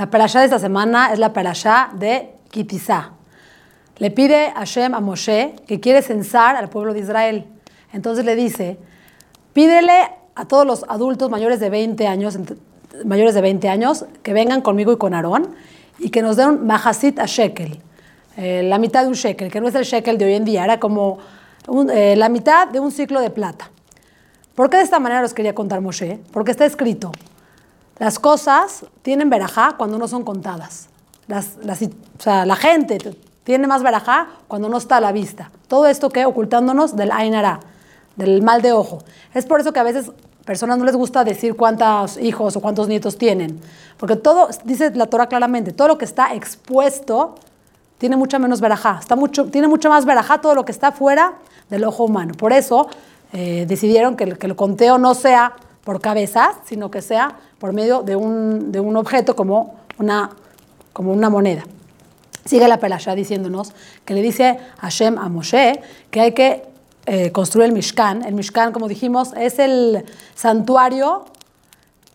La perashá de esta semana es la perashá de Kitizá. Le pide a Hashem a Moshe que quiere censar al pueblo de Israel. Entonces le dice, pídele a todos los adultos mayores de 20 años, mayores de 20 años que vengan conmigo y con Aarón y que nos den un mahasit a shekel, eh, la mitad de un shekel, que no es el shekel de hoy en día, era como eh, la mitad de un ciclo de plata. ¿Por qué de esta manera los quería contar Moshe? Porque está escrito, las cosas tienen verajá cuando no son contadas. Las, o sea, la gente tiene más verajá cuando no está a la vista. Todo esto que ocultándonos del ainara, del mal de ojo. Es por eso que a veces personas no les gusta decir cuántos hijos o cuántos nietos tienen. Porque todo, dice la Torah claramente, todo lo que está expuesto tiene mucha menos verajá. Está mucho, tiene mucho más verajá todo lo que está fuera del ojo humano. Por eso eh, decidieron que, que el conteo no sea por cabezas, sino que sea por medio de un, de un objeto como una, como una moneda. Sigue la Perashá diciéndonos que le dice Hashem a Moshe que hay que eh, construir el Mishkan. El Mishkan, como dijimos, es el santuario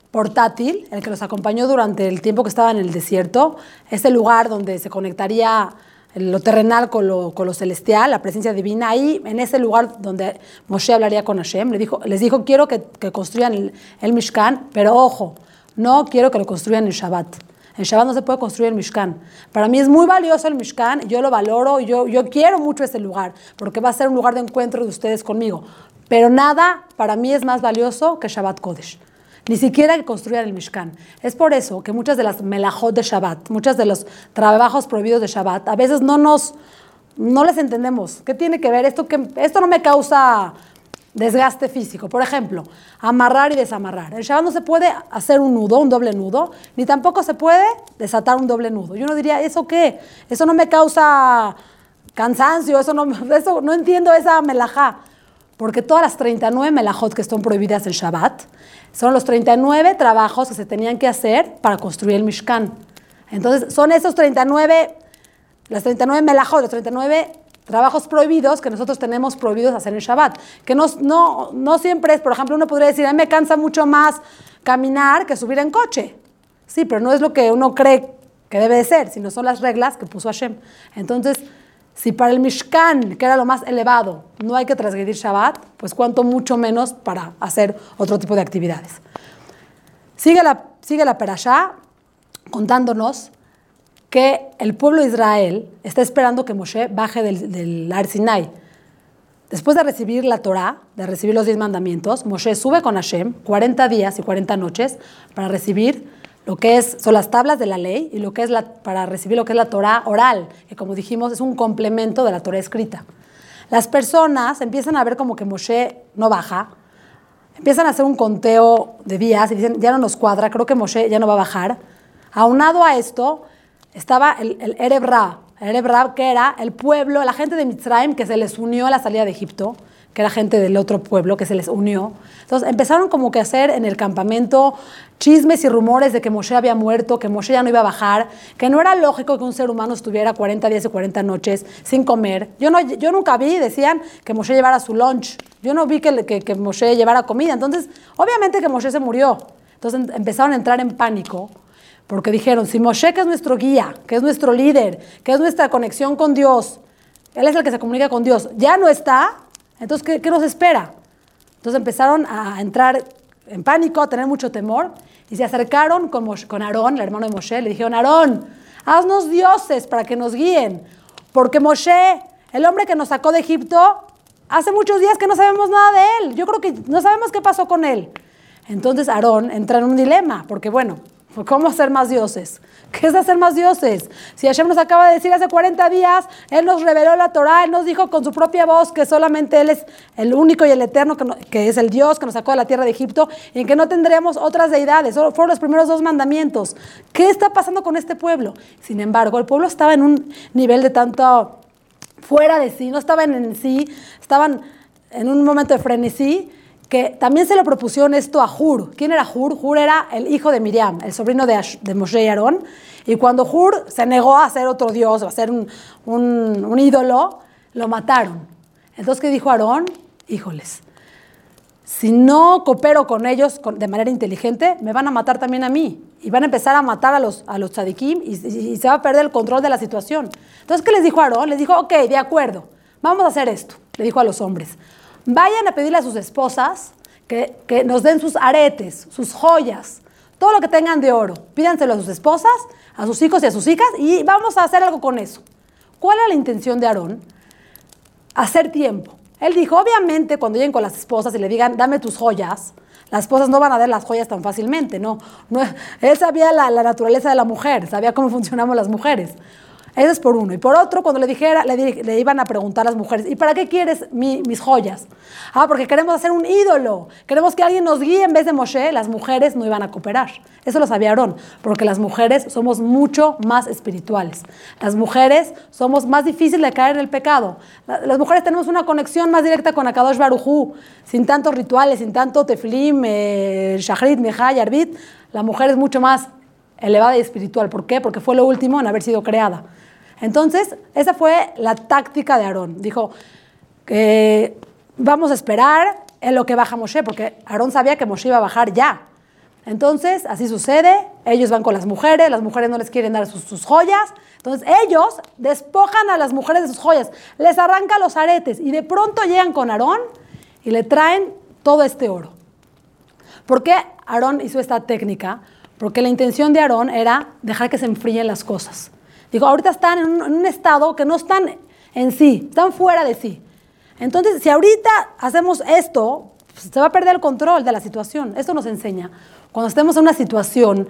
portátil, el que los acompañó durante el tiempo que estaba en el desierto. Es el lugar donde se conectaría lo terrenal con lo, con lo, celestial, la presencia divina. Ahí, en ese lugar donde Moshe hablaría con Hashem, le dijo, les dijo, quiero que, que construyan el, el, Mishkan, pero ojo, no quiero que lo construyan en Shabbat. En Shabbat no se puede construir el Mishkan. Para mí es muy valioso el Mishkan, yo lo valoro, yo, yo quiero mucho ese lugar, porque va a ser un lugar de encuentro de ustedes conmigo. Pero nada para mí es más valioso que Shabbat Kodesh ni siquiera que construyan el Mishkan. Es por eso que muchas de las melajot de Shabbat, muchos de los trabajos prohibidos de Shabbat, a veces no nos, no les entendemos. ¿Qué tiene que ver? Esto, que, esto no me causa desgaste físico. Por ejemplo, amarrar y desamarrar. En Shabbat no se puede hacer un nudo, un doble nudo, ni tampoco se puede desatar un doble nudo. Yo no diría, ¿eso qué? Eso no me causa cansancio, eso no, eso, no entiendo esa melajá. Porque todas las 39 melajot que están prohibidas en Shabbat son los 39 trabajos que se tenían que hacer para construir el Mishkan. Entonces, son esos 39, las 39 melajot, los 39 trabajos prohibidos que nosotros tenemos prohibidos hacer en Shabbat. Que no, no, no siempre es, por ejemplo, uno podría decir, a mí me cansa mucho más caminar que subir en coche. Sí, pero no es lo que uno cree que debe de ser, sino son las reglas que puso Hashem. Entonces, si para el Mishkan, que era lo más elevado, no hay que transgredir Shabbat, pues cuanto mucho menos para hacer otro tipo de actividades. Sigue la, sigue la Perashá contándonos que el pueblo de Israel está esperando que Moshe baje del, del Ar Sinai. Después de recibir la Torah, de recibir los diez mandamientos, Moshe sube con Hashem 40 días y 40 noches para recibir lo que es, son las tablas de la ley y lo que es la, para recibir lo que es la Torah oral, que como dijimos es un complemento de la Torah escrita. Las personas empiezan a ver como que Moshe no baja, empiezan a hacer un conteo de días y dicen, ya no nos cuadra, creo que Moshe ya no va a bajar. Aunado a esto, estaba el, el el Erebra que era el pueblo, la gente de Mitzrayim que se les unió a la salida de Egipto, que era gente del otro pueblo que se les unió. Entonces empezaron como que a hacer en el campamento chismes y rumores de que Moshe había muerto, que Moshe ya no iba a bajar, que no era lógico que un ser humano estuviera 40 días y 40 noches sin comer. Yo, no, yo nunca vi, decían, que Moshe llevara su lunch. Yo no vi que, que, que Moshe llevara comida. Entonces, obviamente que Moshe se murió. Entonces em, empezaron a entrar en pánico. Porque dijeron, si Moshe, que es nuestro guía, que es nuestro líder, que es nuestra conexión con Dios, él es el que se comunica con Dios, ya no está, entonces, ¿qué, nos espera? Entonces empezaron a entrar en pánico, a tener mucho temor, y se acercaron con, con Aarón, el hermano de Moshe, le dijeron, Aarón, haznos dioses para que nos guíen, porque Moshe, el hombre que nos sacó de Egipto, hace muchos días que no sabemos nada de él, yo creo que no sabemos qué pasó con él. Entonces Aarón entra en un dilema, porque bueno, ¿Cómo hacer más dioses? ¿Qué es hacer más dioses? Si Hashem nos acaba de decir hace 40 días, Él nos reveló la Torah, Él nos dijo con su propia voz que solamente Él es el único y el eterno, que, es el Dios que nos sacó de la tierra de Egipto, y que no tendríamos otras deidades. Fueron los primeros dos mandamientos. ¿Qué está pasando con este pueblo? Sin embargo, el pueblo estaba en un nivel de tanto fuera de sí, no estaban en sí, estaban en un momento de frenesí que también se le propusieron esto a Hur. ¿Quién era Hur? Hur era el hijo de Miriam, el sobrino de, de Moshe y Aarón. Y cuando Hur se negó a ser otro dios, a ser un, un, ídolo, lo mataron. Entonces, ¿qué dijo Aarón? Híjoles, si no coopero con ellos de manera inteligente, me van a matar también a mí. y van a empezar a matar a los, a los tzadikim y, y se va a perder el control de la situación. Entonces, ¿qué les dijo Aarón? Les dijo, ok, de acuerdo, vamos a hacer esto, le dijo a los hombres. Vayan a pedirle a sus esposas que, que nos den sus aretes, sus joyas, todo lo que tengan de oro. Pídanselo a sus esposas, a sus hijos y a sus hijas y vamos a hacer algo con eso. ¿Cuál era la intención de Aarón? Hacer tiempo. Él dijo, obviamente, cuando lleguen con las esposas y le digan, dame tus joyas, las esposas no van a dar las joyas tan fácilmente, no. él sabía la, la naturaleza de la mujer, sabía cómo funcionamos las mujeres. Eso es por uno. Y por otro, cuando le dijera, le, iban a preguntar a las mujeres, ¿y para qué quieres mis joyas? Ah, porque queremos hacer un ídolo. Queremos que alguien nos guíe en vez de Moshe. Las mujeres no iban a cooperar. Eso lo sabía Aarón, porque las mujeres somos mucho más espirituales. Las mujeres somos más difíciles de caer en el pecado. Las mujeres tenemos una conexión más directa con Akadosh Barujú, sin tantos rituales, sin tanto teflim, eh, shahrit, mejay, arbit. La mujer es mucho más elevada y espiritual. ¿Por qué? Porque fue lo último en haber sido creada. Entonces, esa fue la táctica de Aarón. Dijo que vamos a esperar en lo que baja Moshe, porque Aarón sabía que Moshe iba a bajar ya. Entonces, así sucede, ellos van con las mujeres, las mujeres no les quieren dar sus, joyas, entonces ellos despojan a las mujeres de sus joyas, les arrancan los aretes y de pronto llegan con Aarón y le traen todo este oro. ¿Por qué Aarón hizo esta técnica? Porque la intención de Aarón era dejar que se enfríen las cosas. Digo, ahorita están en un, estado que no están en sí, están fuera de sí. Entonces, si ahorita hacemos esto, pues, se va a perder el control de la situación. Esto nos enseña. Cuando estemos en una situación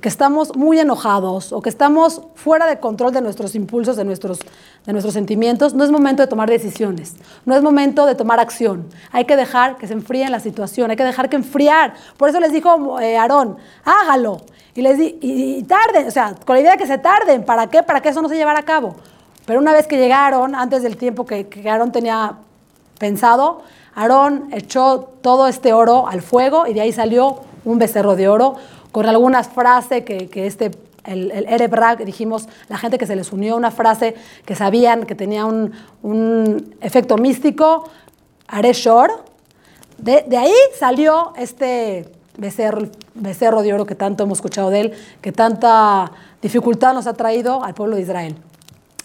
que estamos muy enojados o que estamos fuera de control de nuestros impulsos, de nuestros, de nuestros sentimientos, no es momento de tomar decisiones, no es momento de tomar acción. Hay que dejar que se enfríe la situación, hay que dejar que enfriar. Por eso les dijo eh, Aarón, hágalo. Y les di, y, tarden, o sea, con la idea de que se tarden. ¿Para qué? Para que eso no se llevara a cabo. Pero una vez que llegaron, antes del tiempo que, que Aarón tenía pensado, Aarón echó todo este oro al fuego y de ahí salió un becerro de oro con algunas frases que, que este, el, el dijimos, la gente que se les unió, una frase que sabían que tenía un, un efecto místico, Areshor. De, de ahí salió este becerro, becerro de oro que tanto hemos escuchado de él, que tanta dificultad nos ha traído al pueblo de Israel.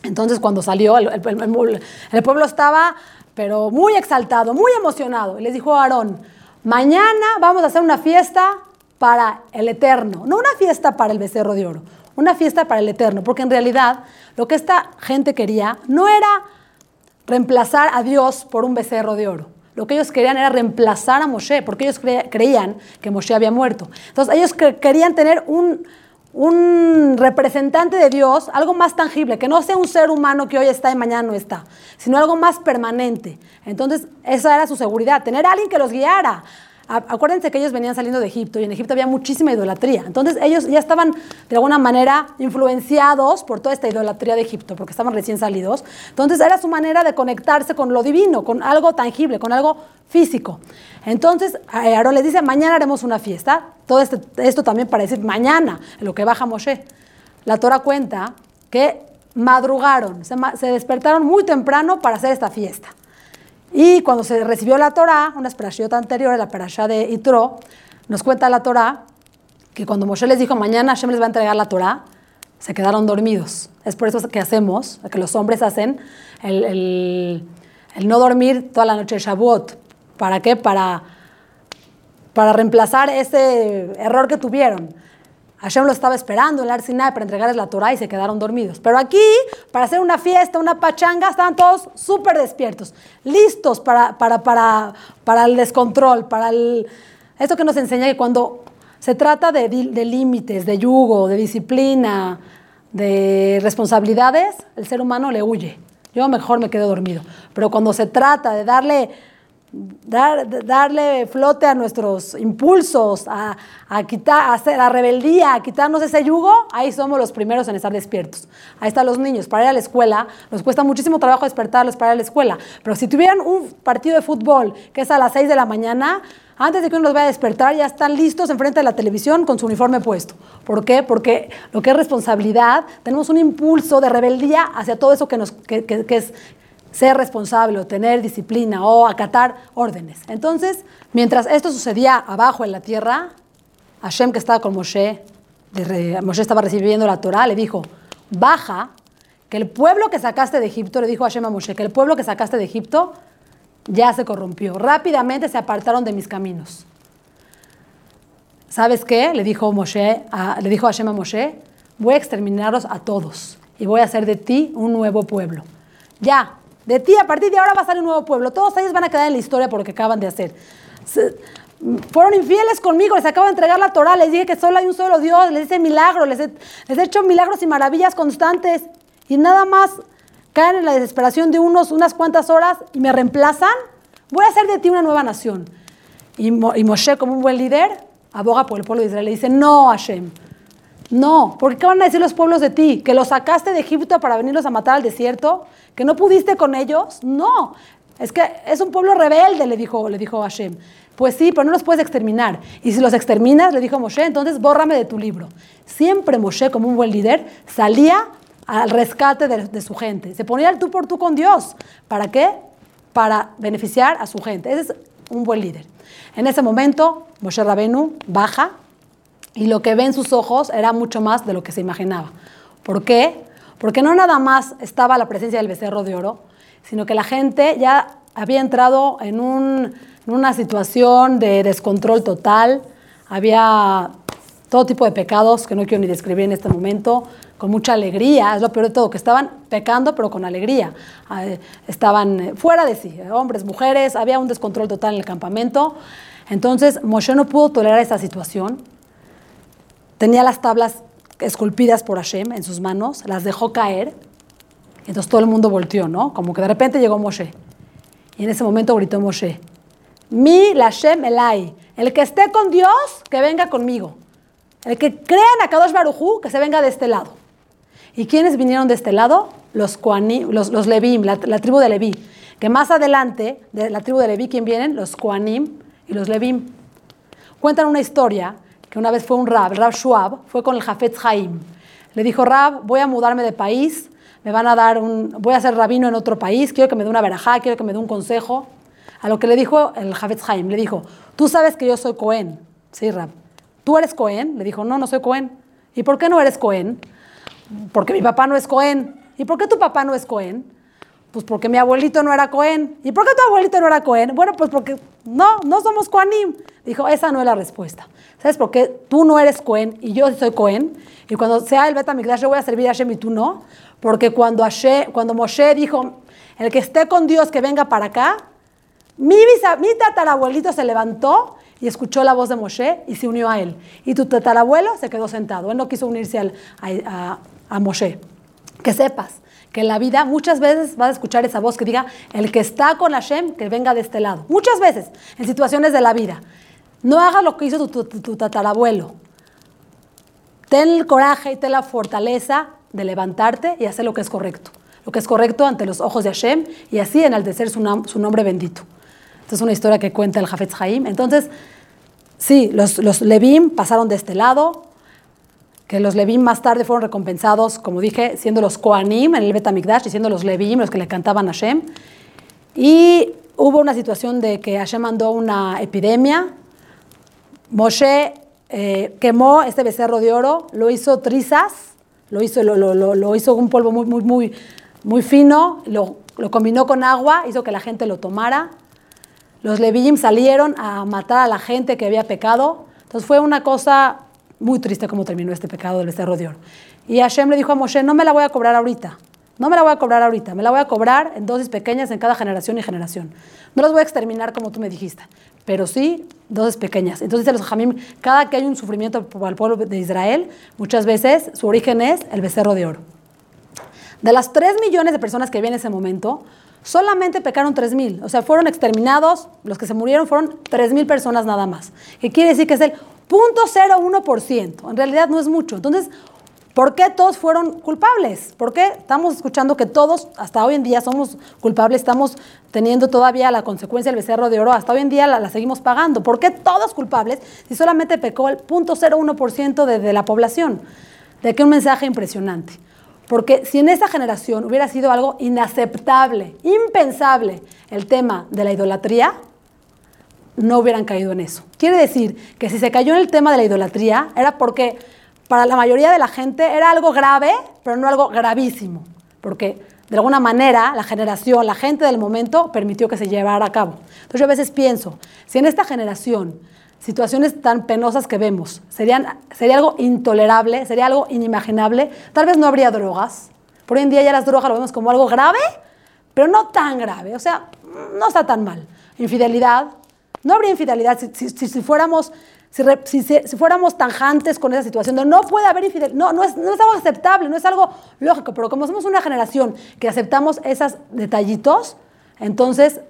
Entonces cuando salió, el, el, pueblo estaba, pero muy exaltado, muy emocionado. Y les dijo a Aarón, mañana vamos a hacer una fiesta para el eterno, no una fiesta para el becerro de oro, una fiesta para el eterno, porque en realidad lo que esta gente quería no era reemplazar a Dios por un becerro de oro. Lo que ellos querían era reemplazar a Moshe, porque ellos creían que Moshe había muerto. Entonces ellos querían tener un, un representante de Dios, algo más tangible, que no sea un ser humano que hoy está y mañana no está, sino algo más permanente. Entonces esa era su seguridad, tener alguien que los guiara, Acuérdense que ellos venían saliendo de Egipto y en Egipto había muchísima idolatría. Entonces ellos ya estaban de alguna manera influenciados por toda esta idolatría de Egipto, porque estaban recién salidos. Entonces era su manera de conectarse con lo divino, con algo tangible, con algo físico. Entonces eh, Aarón les dice, mañana haremos una fiesta. Todo este, esto también para decir mañana, lo que baja Moshe. La Torah cuenta que madrugaron, se despertaron muy temprano para hacer esta fiesta. Y cuando se recibió la Torah, una parashot anterior, la parashá de Itro, nos cuenta la Torah que cuando Moshe les dijo mañana Hashem les va a entregar la Torah, se quedaron dormidos. Es por eso que hacemos, que los hombres hacen el, el, el no dormir toda la noche de Shavuot. ¿Para qué? Para, para reemplazar ese error que tuvieron. Hashem lo estaba esperando en el Arsinai para entregarles la Torah y se quedaron dormidos. Pero aquí, para hacer una fiesta, una pachanga, estaban todos súper despiertos, listos para, para, para, para, el descontrol, para el... Esto que nos enseña que cuando se trata de, de límites, de yugo, de disciplina, de responsabilidades, el ser humano le huye. Yo mejor me quedo dormido. Pero cuando se trata de darle Dar, darle flote a nuestros impulsos, a, a quitar, a hacer la rebeldía, a quitarnos ese yugo, ahí somos los primeros en estar despiertos. Ahí están los niños. Para ir a la escuela, nos cuesta muchísimo trabajo despertarlos para ir a la escuela. Pero si tuvieran un partido de fútbol que es a las 6 de la mañana, antes de que uno los vaya a despertar, ya están listos enfrente de la televisión con su uniforme puesto. ¿Por qué? Porque lo que es responsabilidad, tenemos un impulso de rebeldía hacia todo eso que, nos, que, que es ser responsable o tener disciplina o acatar órdenes. Entonces, mientras esto sucedía abajo en la tierra, Hashem que estaba con Moshe Moshe estaba recibiendo la Torah, le dijo, baja, que el pueblo que sacaste de Egipto, le dijo a Hashem a Moshe, que el pueblo que sacaste de Egipto ya se corrompió. Rápidamente se apartaron de mis caminos. ¿Sabes qué? Le dijo, Moshe, le dijo Hashem a Moshe, voy a exterminarlos a todos y voy a hacer de ti un nuevo pueblo. Ya, de ti a partir de ahora va a salir un nuevo pueblo. Todos ellos van a quedar en la historia por lo que acaban de hacer. fueron infieles conmigo, les acabo de entregar la Torah, les dije que solo hay un solo Dios, les hice milagros, les he hecho milagros y maravillas constantes y nada más caen en la desesperación de unos, unas cuantas horas y me reemplazan, voy a hacer de ti una nueva nación. Y, Moshe, como un buen líder, aboga por el pueblo de Israel. Le dice, no, Hashem, no, porque ¿qué van a decir los pueblos de ti? ¿Que los sacaste de Egipto para venirlos a matar al desierto? ¿Que no pudiste con ellos? No, es que es un pueblo rebelde, le dijo, le dijo Hashem. Pues sí, pero no los puedes exterminar. Y si los exterminas, le dijo Moshe, entonces bórrame de tu libro. Siempre Moshe, como un buen líder, salía al rescate de, su gente. Se ponía el tú por tú con Dios. ¿Para qué? Para beneficiar a su gente. Ese es un buen líder. En ese momento, Moshe Rabenu baja y lo que ve en sus ojos era mucho más de lo que se imaginaba. ¿Por qué? Porque no nada más estaba la presencia del becerro de oro, sino que la gente ya había entrado en, en una situación de descontrol total, había todo tipo de pecados que no quiero ni describir en este momento, con mucha alegría, es lo peor de todo, que estaban pecando pero con alegría. Ah, estaban eh, fuera de sí, hombres, mujeres, había un descontrol total en el campamento. Entonces Moshe no pudo tolerar esa situación. Tenía las tablas esculpidas por Hashem en sus manos, las dejó caer. Entonces todo el mundo volteó, ¿no? Como que de repente llegó Moshe. Y en ese momento gritó Moshe, Mi Lashem Elai, el que esté con Dios, que venga conmigo. El que crea en Akadosh Barujú, que se venga de este lado. ¿Y quiénes vinieron de este lado? Los, los, los Levim, la, tribu de Leví. Que más adelante, de la tribu de Leví, ¿quién vienen? Los Koanim y los Levim. Cuentan una historia que una vez fue un Rab, Rab Shuab, fue con el Jafetz Haim. Le dijo, Rab, voy a mudarme de país, me van a dar un, voy a ser rabino en otro país, quiero que me dé una verajá, quiero que me dé un consejo. A lo que le dijo el Jafetz Haim, le dijo, tú sabes que yo soy Cohen. Sí, Rab. ¿Tú eres Cohen? Le dijo, no, no soy Cohen. ¿Y por qué no eres Cohen? porque mi papá no es Cohen. ¿Y por qué tu papá no es Cohen? Pues porque mi abuelito no era Cohen. ¿Y por qué tu abuelito no era Cohen? Bueno, pues porque no, no somos Cohenim. Dijo, esa no es la respuesta. ¿Sabes por qué tú no eres Cohen y yo soy Cohen? Y cuando sea el Beta yo voy a servir a Hashem y tú no. Porque cuando, cuando Moshe dijo, el que esté con Dios que venga para acá, mi, tatarabuelito se levantó y escuchó la voz de Moshe y se unió a él. Y tu tatarabuelo se quedó sentado. Él no quiso unirse al, a, a Moshe. Que sepas que en la vida muchas veces vas a escuchar esa voz que diga, el que está con Hashem, que venga de este lado. Muchas veces, en situaciones de la vida. No hagas lo que hizo tu, tatarabuelo. Ten el coraje y ten la fortaleza de levantarte y hacer lo que es correcto. Lo que es correcto ante los ojos de Hashem y así enaltecer su, nombre bendito. Esta es una historia que cuenta el Jafetz Haim. Entonces, sí, los, los Levim pasaron de este lado, que los Levim más tarde fueron recompensados, como dije, siendo los Koanim en el Betamikdash y siendo los Levim los que le cantaban a Hashem. Y hubo una situación de que Hashem mandó una epidemia. Moshe eh, quemó este becerro de oro, lo hizo trizas, lo hizo, lo, lo, hizo un polvo muy, muy, muy, muy fino, lo, combinó con agua, hizo que la gente lo tomara. Los Levim salieron a matar a la gente que había pecado. Entonces fue una cosa muy triste cómo terminó este pecado del becerro de oro. Y Hashem le dijo a Moshe, no me la voy a cobrar ahorita, no me la voy a cobrar ahorita, me la voy a cobrar en dosis pequeñas en cada generación y generación. No las voy a exterminar como tú me dijiste, pero sí dosis pequeñas. Entonces dice los Jamim, cada que hay un sufrimiento para el pueblo de Israel, muchas veces su origen es el becerro de oro. De las 3 millones de personas que había en ese momento, solamente pecaron 3 mil. O sea, fueron exterminados, los que se murieron fueron 3 mil personas nada más. Que quiere decir que es el 0.01%. En realidad no es mucho. Entonces, ¿por qué todos fueron culpables? ¿Por qué estamos escuchando que todos, hasta hoy en día, somos culpables? Estamos teniendo todavía la consecuencia del becerro de oro. Hasta hoy en día la, seguimos pagando. ¿Por qué todos culpables si solamente pecó el 0.01% de, de la población? De que un mensaje impresionante. Porque si en esa generación hubiera sido algo inaceptable, impensable, el tema de la idolatría, no hubieran caído en eso. Quiere decir que si se cayó en el tema de la idolatría era porque para la mayoría de la gente era algo grave, pero no algo gravísimo, porque de alguna manera la generación, la gente del momento permitió que se llevara a cabo. Entonces yo a veces pienso, si en esta generación situaciones tan penosas que vemos serían, sería algo intolerable, sería algo inimaginable, tal vez no habría drogas. Por hoy en día ya las drogas lo vemos como algo grave, pero no tan grave, o sea, no está tan mal. Infidelidad, no habría infidelidad si, fuéramos si, fuéramos tanjantes con esa situación no puede haber infidelidad, no, no es, no es algo aceptable, no es algo lógico, pero como somos una generación que aceptamos esos detallitos, entonces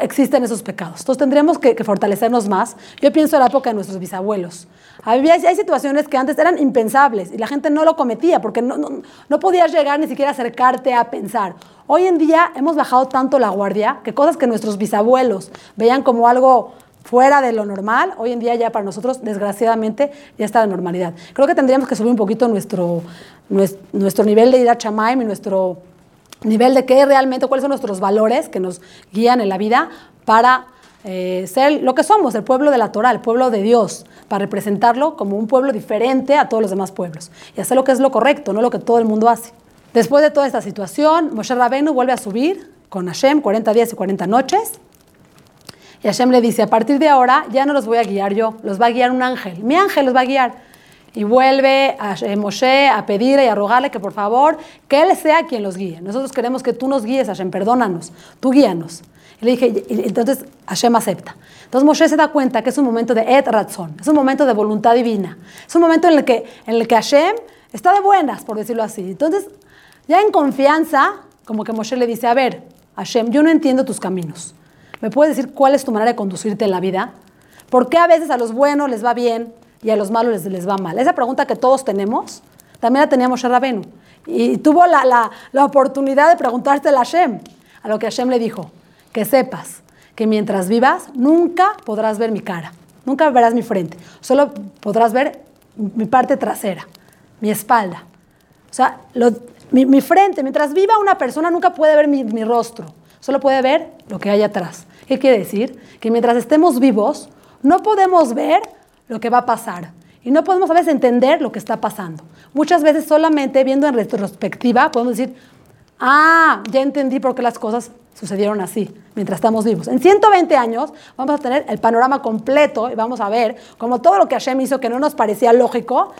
existen esos pecados. Entonces tendríamos que, fortalecernos más. Yo pienso en la época de nuestros bisabuelos. Había, hay situaciones que antes eran impensables y la gente no lo cometía porque no, no, no podías llegar ni siquiera acercarte a pensar. Hoy en día hemos bajado tanto la guardia que cosas que nuestros bisabuelos veían como algo fuera de lo normal, hoy en día ya para nosotros, desgraciadamente, ya está la normalidad. Creo que tendríamos que subir un poquito nuestro, nuestro, nivel de ir a Chamaim y nuestro nivel de qué realmente, cuáles son nuestros valores que nos guían en la vida para eh, ser lo que somos, el pueblo de la Torah, el pueblo de Dios, para representarlo como un pueblo diferente a todos los demás pueblos y hacer lo que es lo correcto, no lo que todo el mundo hace. Después de toda esta situación, Moshe Rabenu vuelve a subir con Hashem 40 días y 40 noches y Hashem le dice, a partir de ahora ya no los voy a guiar yo, los va a guiar un ángel. Mi ángel los va a guiar. Y vuelve a Moshe a pedirle y a rogarle que por favor, que él sea quien los guíe. Nosotros queremos que tú nos guíes, Hashem, perdónanos, tú guíanos. Y le dije, entonces Hashem acepta. Entonces Moshe se da cuenta que es un momento de et razón, es un momento de voluntad divina, es un momento en el que, en el que Hashem está de buenas, por decirlo así. Entonces, ya en confianza, como que Moshe le dice, a ver, Hashem, yo no entiendo tus caminos. ¿Me puedes decir cuál es tu manera de conducirte en la vida? ¿Por qué a veces a los buenos les va bien y a los malos les, les va mal? Esa pregunta que todos tenemos, también la teníamos Rabenu. Y tuvo la, la, la oportunidad de preguntarse a Hashem. A lo que Hashem le dijo, que sepas que mientras vivas nunca podrás ver mi cara, nunca verás mi frente, solo podrás ver mi parte trasera, mi espalda. O sea, mi, frente, mientras viva una persona nunca puede ver mi, mi rostro, solo puede ver lo que hay atrás. ¿Qué quiere decir? Que mientras estemos vivos, no podemos ver lo que va a pasar. Y no podemos a veces entender lo que está pasando. Muchas veces solamente viendo en retrospectiva podemos decir, ah, ya entendí por qué las cosas sucedieron así, mientras estamos vivos. En 120 años vamos a tener el panorama completo y vamos a ver cómo todo lo que Hashem hizo que no nos parecía lógico,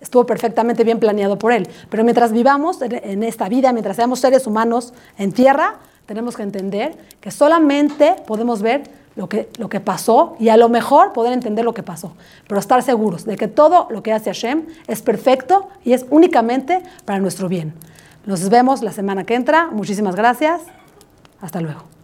estuvo perfectamente bien planeado por él. Pero mientras vivamos en esta vida, mientras seamos seres humanos en tierra, tenemos que entender que solamente podemos ver lo que, lo que pasó y a lo mejor poder entender lo que pasó, pero estar seguros de que todo lo que hace Hashem es perfecto y es únicamente para nuestro bien. Nos vemos la semana que entra. Muchísimas gracias. Hasta luego.